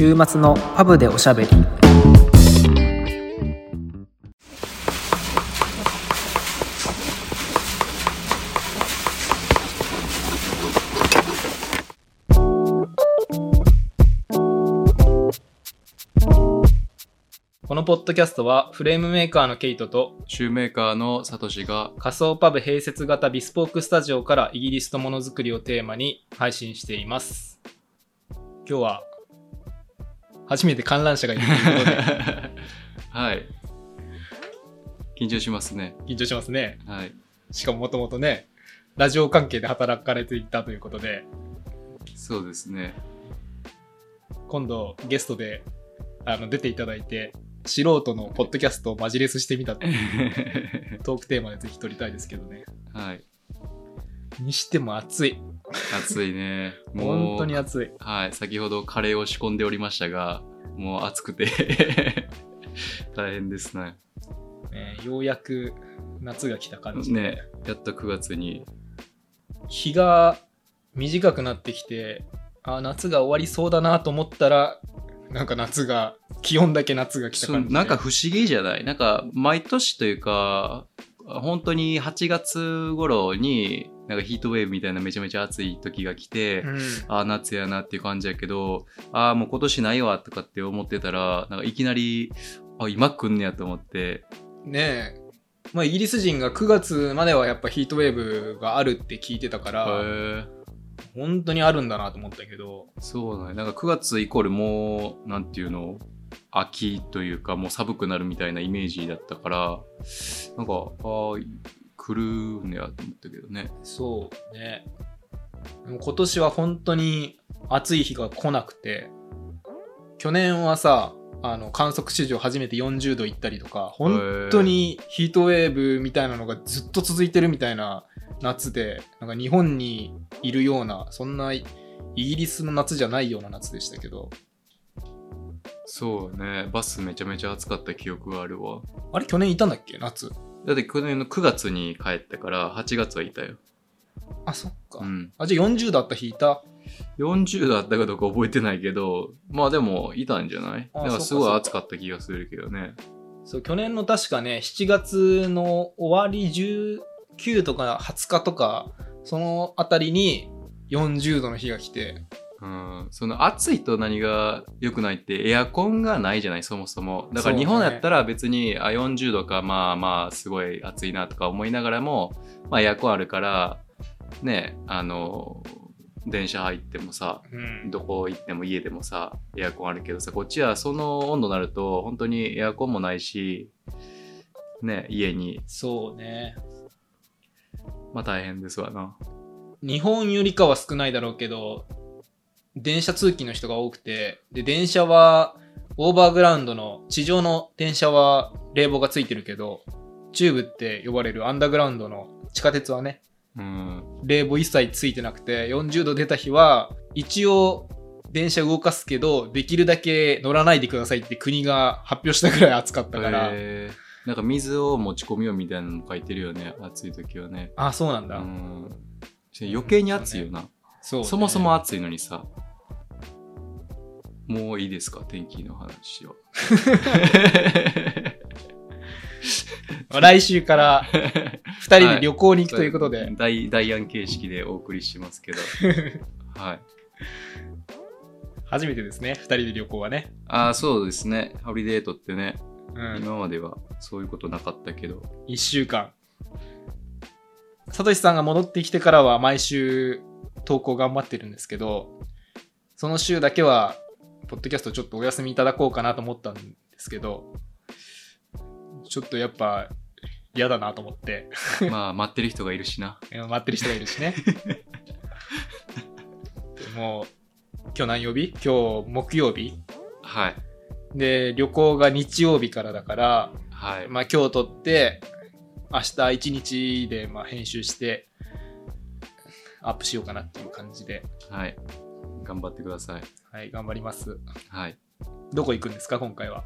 週末のパブでおしゃべり。このポッドキャストはフレームメーカーのケイトとシューメーカーのサトシが仮想パブ併設型ビスポークスタジオからイギリスとものづくりをテーマに配信しています。今日は初めて観覧車がいるということで。はい。緊張しますね。緊張しますね。はい。しかももともとねラジオ関係で働かれていたということで。そうですね。今度ゲストであの出ていただいて素人のポッドキャストをマジレスしてみたという トークテーマでぜひ撮りたいですけどね。はい。にしても暑い暑いね。もう本当に暑い。はい先ほどカレーを仕込んでおりましたがもう暑くて。大変ですね。ねようやく夏が来た感じ。で、ねやっと9月に。日が短くなってきてあ夏が終わりそうだなと思ったらなんか夏が気温だけ夏が来た感じで。なんか不思議じゃない？なんか毎年というか本当に8月頃になんかヒートウェーブみたいなめちゃめちゃ暑い時が来て、うん。ああ夏やなっていう感じやけどああもう今年ないわとかって思ってたらなんかいきなりあ今来んねやと思って。ねえ。まあイギリス人が9月まではやっぱヒートウェーブがあるって聞いてたから、本当にあるんだなと思ったけど。そうなんや。なんか9月イコールもうなんていうの秋というかもう寒くなるみたいなイメージだったからなんかああ来るんやと思ったけどね。そうね。でも今年は本当に暑い日が来なくて去年はさあの観測史上初めて40度いったりとか本当にヒートウェーブみたいなのがずっと続いてるみたいな夏でなんか日本にいるようなそんなイギリスの夏じゃないような夏でしたけど。そうね。バスめちゃめちゃ暑かった記憶があるわ。あれ去年いたんだっけ？夏だって去年の9月に帰ったから8月はいたよ。あそっか、うん。あじゃあ40度あった日いた？40度あったかどうか覚えてないけどまあでもいたんじゃない？あなんかすごい暑かった気がするけどね。そう去年の確かね7月の終わり19とか20日とかそのあたりに40度の日が来てうん、その暑いと何が良くないってエアコンがないじゃないそもそも。だから日本やったら別に、あ40度かまあまあすごい暑いなとか思いながらも、まあ、エアコンあるからねあの電車入ってもさうん。どこ行っても家でもさエアコンあるけどさこっちはその温度になると本当にエアコンもないしね家に。そうね。まあ大変ですわな。日本よりかは少ないだろうけど電車通勤の人が多くてで電車はオーバーグラウンドの地上の電車は冷房がついてるけどチューブって呼ばれるアンダーグラウンドの地下鉄はねうん冷房一切ついてなくて40度出た日は一応電車動かすけどできるだけ乗らないでくださいって国が発表したぐらい暑かったから、なんか水を持ち込みようみたいなの書いてるよね暑い時はね。あそうなんだ、うん。余計に暑いよな、そうね。そもそも暑いのにさもういいですか？天気の話は。来週から2人で旅行に行くということで、大ダイアン形式でお送りしますけど。はい。初めてですね2人で旅行はね、ああそうですね。ホリデートってね、うん、今まではそういうことなかったけど。1週間。さとしさんが戻ってきてからは毎週投稿頑張ってるんですけどその週だけはポッドキャストちょっとお休みいただこうかなと思ったんですけどちょっとやっぱ嫌だなと思って。まあ待ってる人がいるしな。待ってる人がいるしね。でもう今日何曜日？今日木曜日。はい。で旅行が日曜日からだからはい、まあ、今日撮って明日一日でまあ編集してアップしようかなっていう感じで、はい、頑張ってくださいはい、頑張ります。はいどこ行くんですか、今回は？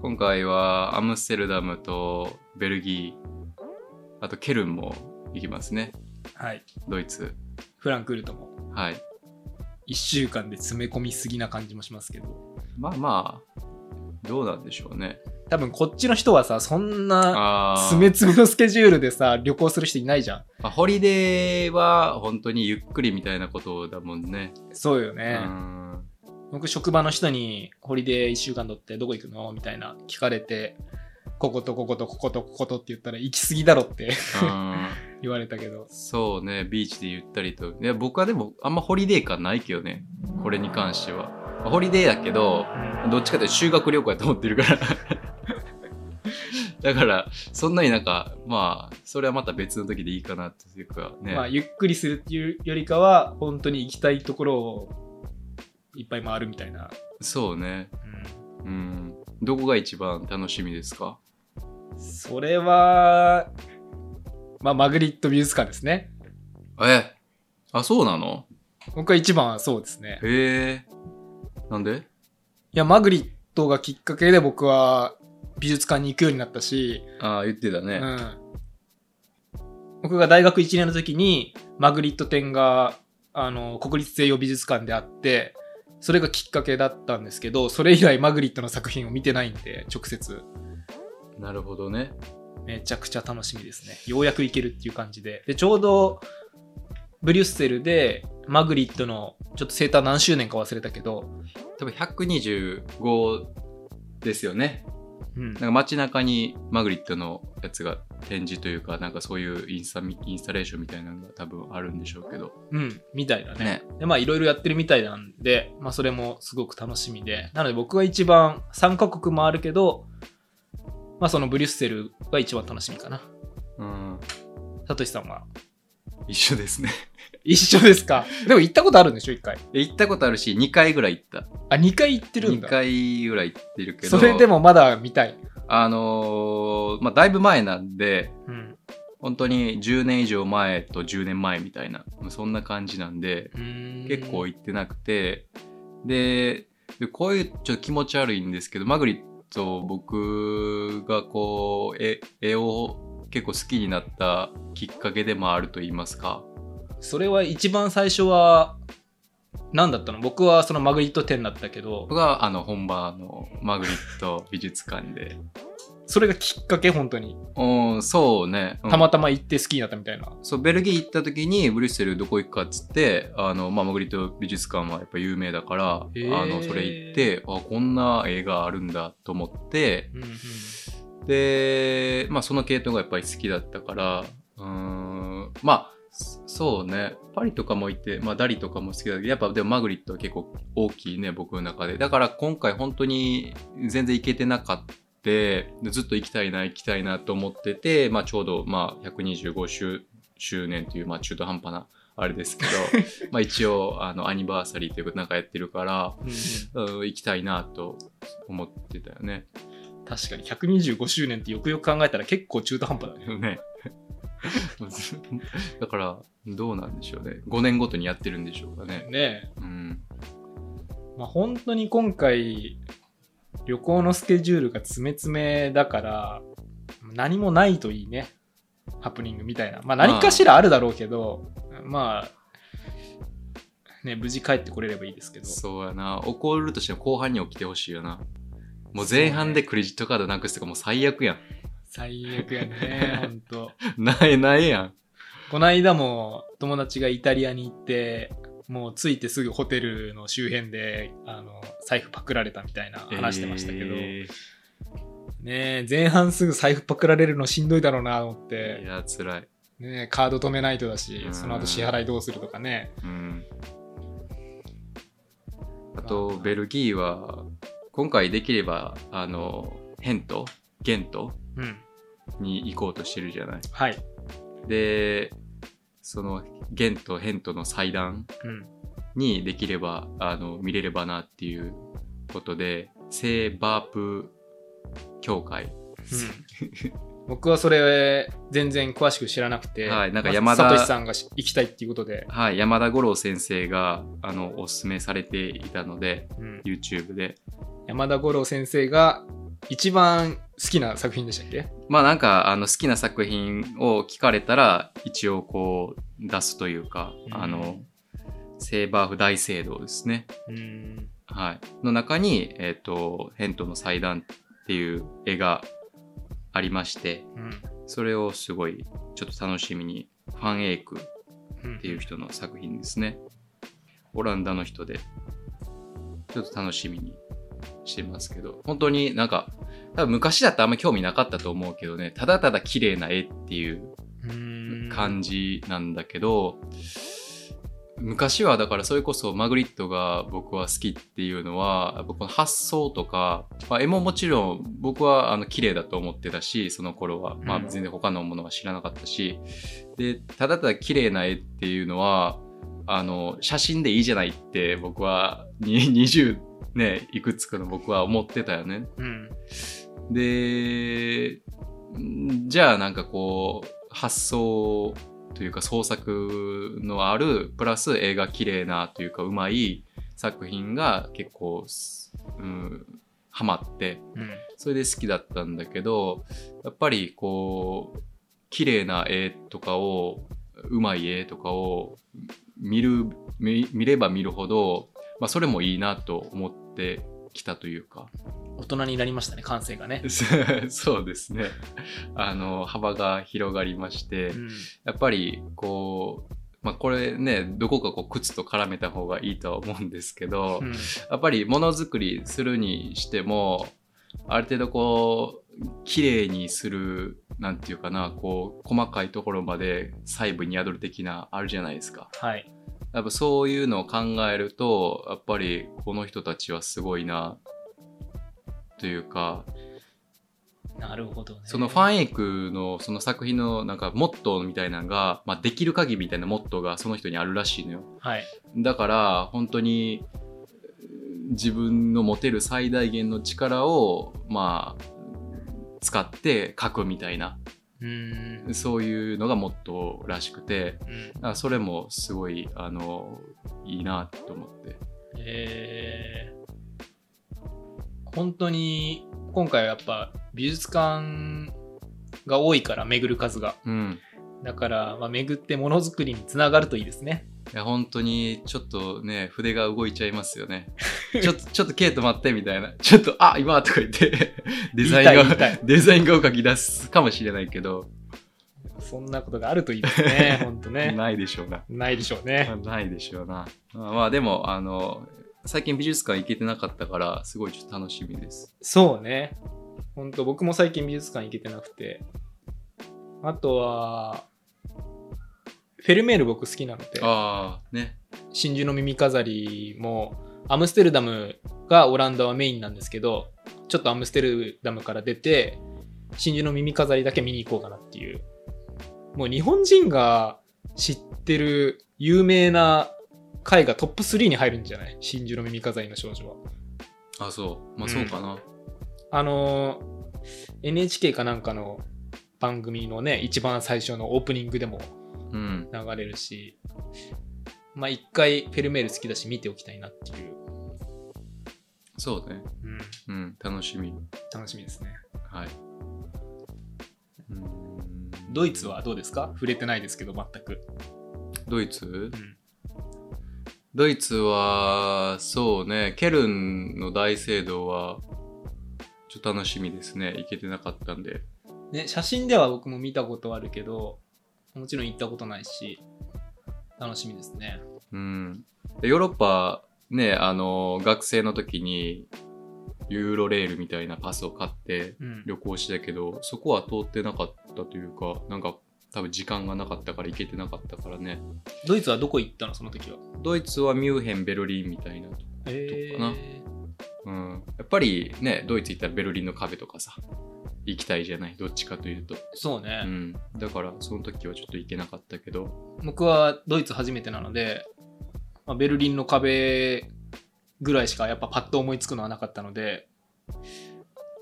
今回はアムステルダムとベルギーあとケルンも行きますねはい。ドイツフランクフルトも。はい1週間で詰め込みすぎな感じもしますけどまあまあ、どうなんでしょうね。多分こっちの人はさそんなあー詰め詰めのスケジュールでさ旅行する人いないじゃんまあ、ホリデーは本当にゆっくりみたいなことだもんね。うそうよね、ん。僕職場の人にホリデー1週間取ってどこ行くのみたいな聞かれてこことこことこことこことって言ったら行き過ぎだろってうん 言われたけどそうね、ビーチでゆったりと。いや、僕はでもあんまホリデー感ないけどね。これに関しては。まあホリデーやけど、どっちかというと修学旅行やと思ってるから。だから、そんなになんか、まあ、それはまた別の時でいいかなっていうかね。まあゆっくりするっていうよりかは本当に行きたいところをいっぱい回るみたいな、そうね。うんうん。どこが一番楽しみですか？それはまあマグリット美術館ですねえ？あ、そうなの？僕は一番はそうですねへえ。なんで？いやマグリットがきっかけで僕は美術館に行くようになったし、ああ、言ってたね。うん、僕が大学1年の時にマグリット展があの国立西洋美術館であってそれがきっかけだったんですけどそれ以来マグリットの作品を見てないんで直接なるほどね。めちゃくちゃ楽しみですねようやく行けるっていう感じででちょうどブリュッセルでマグリットのちょっと生誕何周年か忘れたけど、多分125ですよね。うんなんか街中にマグリットのやつが展示というか、なんかそういうインスタミインスタレーションみたいなのが多分あるんでしょうけど。うん、みたいだね。ね。で、まあいろいろやってるみたいなんで、まあそれもすごく楽しみで。なので僕は一番3カ国もあるけど、まあそのブリュッセルが一番楽しみかな。うん。サトシさんは？一緒ですね。一緒ですか？でも行ったことあるんでしょ一回。行ったことあるし、2回ぐらい行った。あ、2回行ってるん2だ。回ぐらい行ってるけど。それでもまだ見たい。あのーまあ、だいぶ前なんで、うん。本当に10年以上前と10年前みたいな、そんな感じなんで、結構行ってなくて、で、でこういうちょっと気持ち悪いんですけど、マグリット僕がこう、絵絵を結構好きになったきっかけでもあると言いますか。それは一番最初は何だったの？僕はそのマグリット展だったけど僕があの本場のマグリット美術館で。それがきっかけ？本当に。うん、そうね。うん。たまたま行って好きになったみたいな、そう、ベルギー行った時にブリュッセルどこ行くかっつって、あの、まあ、マグリット美術館はやっぱ有名だから、へー。あの、それ行って、あ、こんな映画あるんだと思って、うんうん。で、まあ、その系統がやっぱり好きだったから、うーん、まあ、そそうね、パリとかも行って、まあ、ダリとかも好きだけど、やっぱでもマグリットは結構大きいね、僕の中で。だから今回本当に全然行けてなかった。でずっと行きたいな、行きたいなと思ってて、まあ、ちょうど、まあ、125周周年という、まあ、中途半端なあれですけど、まあ、一応、あの、アニバーサリーということなんかやってるから、うん行きたいなと思ってたよね。確かに125周年ってよくよく考えたら結構中途半端だね。ね。だから、どうなんでしょうね。5年ごとにやってるんでしょうかね。ねうん。え、まあ、本当に今回旅行のスケジュールが詰め詰めだから何もないといいね。ハプニングみたいな。まあ何かしらあるだろうけど、まあ、ね、無事帰ってこれればいいですけど。そうやな。怒るとしても後半に起きてほしいよな。もう前半でクレジットカードなくすとかもう最悪やん。最悪やね、本当。ないないやん。この間も友達がイタリアに行って、もう着いてすぐホテルの周辺であの財布パクられたみたいな話してましたけど、えねえ前半すぐ財布パクられるのしんどいだろうなと思っーいて、や、辛い。ねえカード止めないとだしう、んその後支払いどうするとかね。うん。あと、ベルギーは、今回できれば、あの、ヘント、ゲント？うん。に行こうとしてるじゃない。はい。で、その、ゲント、ヘントの祭壇うん。にできれば、あの、見れればなっていうことで、聖バープ協会。僕はそれ全然詳しく知らなくて、はいなんかまあ山田さんがし行きたいっていうことで、はい、山田五郎先生が、あの、おすすめされていたので、うん、YouTube で。山田五郎先生が一番好きな作品でしたっけ？まあなんか、あの、好きな作品を聞かれたら、一応こう、出すというか、うんあの、セーバーフ大聖堂ですね。うん。はい。の中に、えっ、と、ヘントの祭壇っていう絵がありまして、うん。それをすごいちょっと楽しみに、ファンエイクうんっていう人の作品ですね。オランダの人で、ちょっと楽しみにしてますけど、本当になんか、多分昔だったらあんま興味なかったと思うけどね、ただただ綺麗な絵っていううん。感じなんだけど、昔はだからそれこそマグリットが僕は好きっていうのは、やっぱこの発想とか、まあ、絵ももちろん僕はあの綺麗だと思ってたし、その頃は。まあうん全然他のものは知らなかったし、で、ただただ綺麗な絵っていうのは、あの、写真でいいじゃないって僕はに20ね、いくつかの僕は思ってたよね。うん。で、んじゃあなんかこう、発想というか創作のある、プラス絵が綺麗なというかうまい作品が結構す、うん、ハマって、うん。それで好きだったんだけど、やっぱりこう、綺麗な絵とかを、うまい絵とかを見る、見見れば見るほど、まあそれもいいなと思ってきたというか、大人になりましたね、感性がね。そうですね。あの、幅が広がりまして、うん。やっぱり、こう、まあ、これね、どこかこう、靴と絡めた方がいいとは思うんですけど、うんやっぱりものづくりするにしても、ある程度こう、綺麗にする、なんていうかな、こう、細かいところまで細部に宿る的な、あるじゃないですか。はい。やっぱそういうのを考えると、やっぱりこの人たちはすごいな、というか、なるほどね。そのファンエイクのその作品のなんかモットーみたいなのが、まあ、できる限りみたいなモットーがその人にあるらしいのよ。はい。だから本当に自分の持てる最大限の力をまあ使って書くみたいなうん。そういうのがモットーらしくてうんそれもすごいあのいいなと思って。えー本当に今回はやっぱ美術館が多いから巡る数が。うん。だから、まあ、巡ってものづくりにつながるといいですね。いや本当にちょっとね筆が動いちゃいますよね。ちょっとちょっとケイト待ってみたいな。ちょっとあ今とか言って デザインがデザイン画を描き出すかもしれないけど、そんなことがあるといいですね本当ね。ないでしょうな。ないでしょうね。ないでしょうな。まあまあでもあの最近美術館行けてなかったからすごいちょっと楽しみです。そうね。本当僕も最近美術館行けてなくて。あとはフェルメール僕好きなので。ああね。真珠の耳飾りもアムステルダムがオランダはメインなんですけどちょっとアムステルダムから出て真珠の耳飾りだけ見に行こうかなっていう。もう日本人が知ってる有名な絵画トップ3に入るんじゃない？真珠の耳飾りの少女は。あそう。まあそうかな、あのー NHK かなんかの番組のね一番最初のオープニングでもうん。流れるしまあ一回フェルメール好きだし見ておきたいなっていう、そうね。うん、うん楽しみ。楽しみですね。はい。うん。ドイツはどうですか？触れてないですけど全く、ドイツ？うん、ドイツは、そうね、ケルンの大聖堂は、ちょっと楽しみですね。行けてなかったんで。ね写真では僕も見たことあるけどもちろん行ったことないし楽しみですねうん。でヨーロッパ、ね、あの、学生の時に、ユーロレールみたいなパスを買ってうん旅行したけど、そこは通ってなかったというか、なんか、多分時間がなかったから行けてなかったからね。ドイツはどこ行ったの？その時は。ドイツはミュンヘン、ベルリンみたいなえかな。うん、やっぱりね、ドイツ行ったらベルリンの壁とかさ、行きたいじゃない、どっちかというと。そうね、うん、だからその時はちょっと行けなかったけど、僕はドイツ初めてなので、まあ、ベルリンの壁ぐらいしかやっぱパッと思いつくのはなかったので、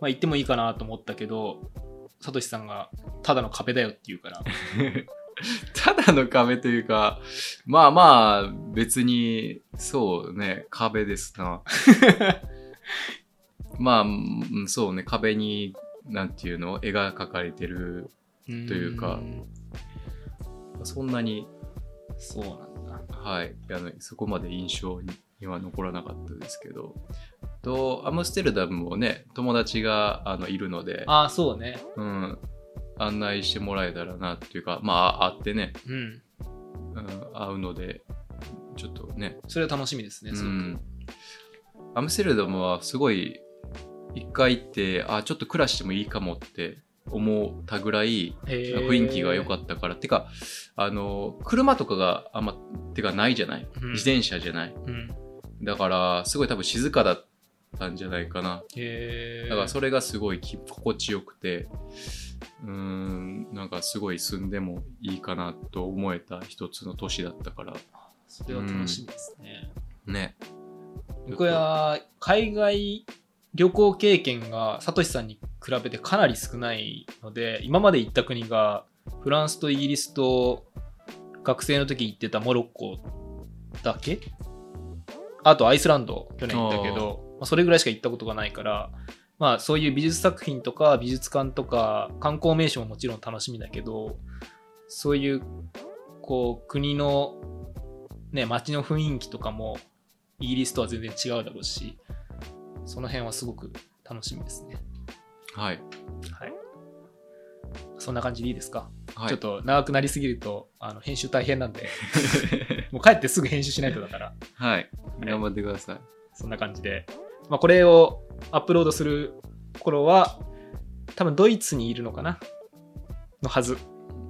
まあ、行ってもいいかなと思ったけどサトシさんがただの壁だよって言うから。ただの壁というか、まあまあ別にそうね、壁ですな。まあ、うんそうね、壁に、なんていうの、絵が描かれてる、というか。そんなに、そうなんだ。はい、あのそこまで印象には残らなかったですけどとアムステルダムもね友達があのいるので、ああ、そうね。うん、案内してもらえたらなっていうかまあ会ってね、うん。うん、会うのでちょっとねそれは楽しみですね、すごく。うん、アムステルダムはすごい一回行ってあちょっと暮らしてもいいかもって思ったぐらい雰囲気が良かったからてかあの車とかがあんまてかないじゃない、うん自転車じゃない？うん。だからすごい多分静かだったんじゃないかな。へえ。だからそれがすごいき心地よくてうーんなんかすごい住んでもいいかなと思えた一つの都市だったから。それは楽しみですね。ね。僕は海外旅行経験がサトシさんに比べてかなり少ないので今まで行った国がフランスとイギリスと学生の時行ってたモロッコだけ？あとアイスランド去年行ったけどまあ、それぐらいしか行ったことがないからまあそういう美術作品とか美術館とか観光名所ももちろん楽しみだけどそういうこう国のね街の雰囲気とかもイギリスとは全然違うだろうしその辺はすごく楽しみですね。はい、はい。そんな感じでいいですか、はい、ちょっと長くなりすぎるとあの編集大変なんで もう帰ってすぐ編集しないとだから。はい。頑張ってください。そんな感じで、まあ、これをアップロードする頃は多分ドイツにいるのかな？のはず。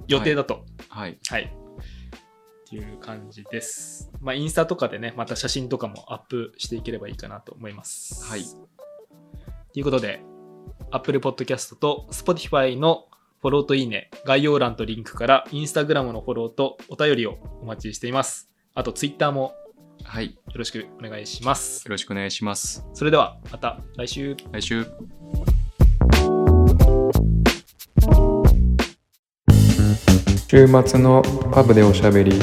予定だと。はい。はい、っていう感じです。まあインスタとかでねまた写真とかもアップしていければいいかなと思います。はい。ということで Apple Podcast と Spotify のフォローといいね概要欄とリンクから Instagram のフォローとお便りをお待ちしています。あと Twitter もはい。よよろしくお願いします。ろしくお願いします。それではまた来週。来週。週末のパブでおしゃべり